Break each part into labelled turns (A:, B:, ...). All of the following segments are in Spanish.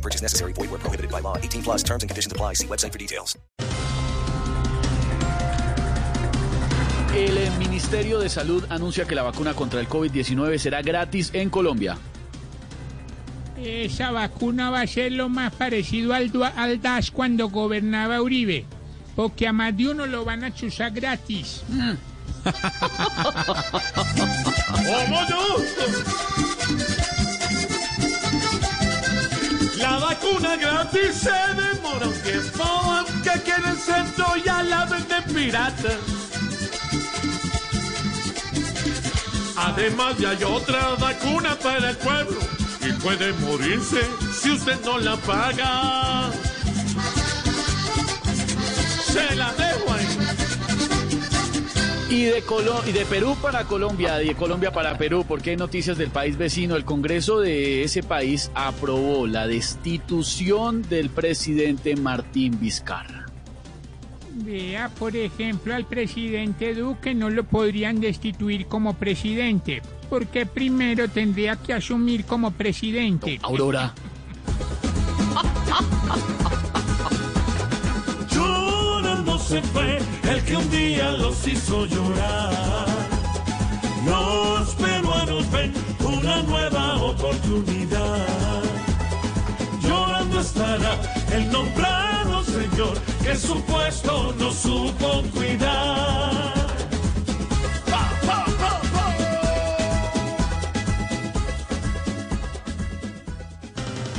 A: No purchase necessary. Void where prohibited by law. 18 plus terms and conditions apply. See website for details.
B: El eh, Ministerio de Salud anuncia que la vacuna contra el COVID-19 será gratis en Colombia.
C: Esa vacuna va a ser lo más parecido al, al DAS cuando gobernaba Uribe. Porque a más de uno lo van a chuzar gratis.
D: La vacuna gratis se demora un tiempo, aunque aquí en el centro ya la venden pirata. Además ya hay otra vacuna para el pueblo y puede morirse si usted no la paga. Se la.
B: Y de, Colo- y de Perú para Colombia, y de Colombia para Perú, porque hay noticias del país vecino. El Congreso de ese país aprobó la destitución del presidente Martín Vizcarra.
C: Vea, por ejemplo, al presidente Duque no lo podrían destituir como presidente. Porque primero tendría que asumir como presidente.
B: Aurora.
D: Se fue el que un día los hizo llorar. Los peruanos ven una nueva oportunidad. Llorando estará el nombrado señor que su puesto no supo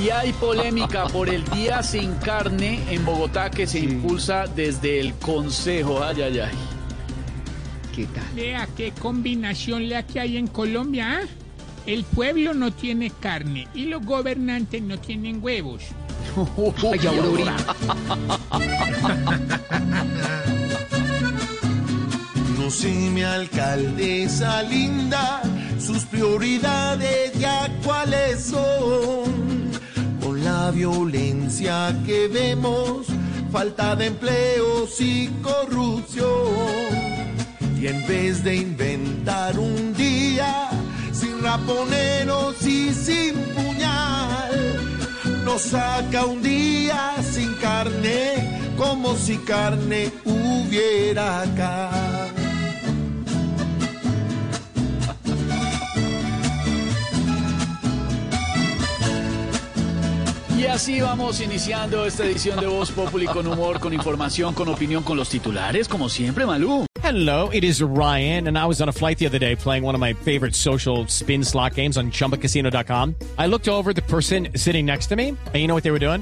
B: Y hay polémica por el Día Sin Carne en Bogotá que se impulsa desde el Consejo. Ay, ay, ay. ¿Qué tal?
C: Vea qué combinación la que hay en Colombia. ¿ah? El pueblo no tiene carne y los gobernantes no tienen huevos.
B: Ay, Aurora.
E: No sé, mi alcaldesa linda, sus prioridades violencia que vemos, falta de empleos y corrupción. Y en vez de inventar un día sin raponeros y sin puñal, nos saca un día sin carne, como si carne hubiera acá.
B: Y así vamos iniciando esta edición de Voz Populi con humor, con información, con opinión, con los titulares, como siempre, Malú.
F: Hello, it is Ryan, and I was on a flight the other day playing one of my favorite social spin slot games on chumbacasino.com. I looked over the person sitting next to me, and you know what they were doing?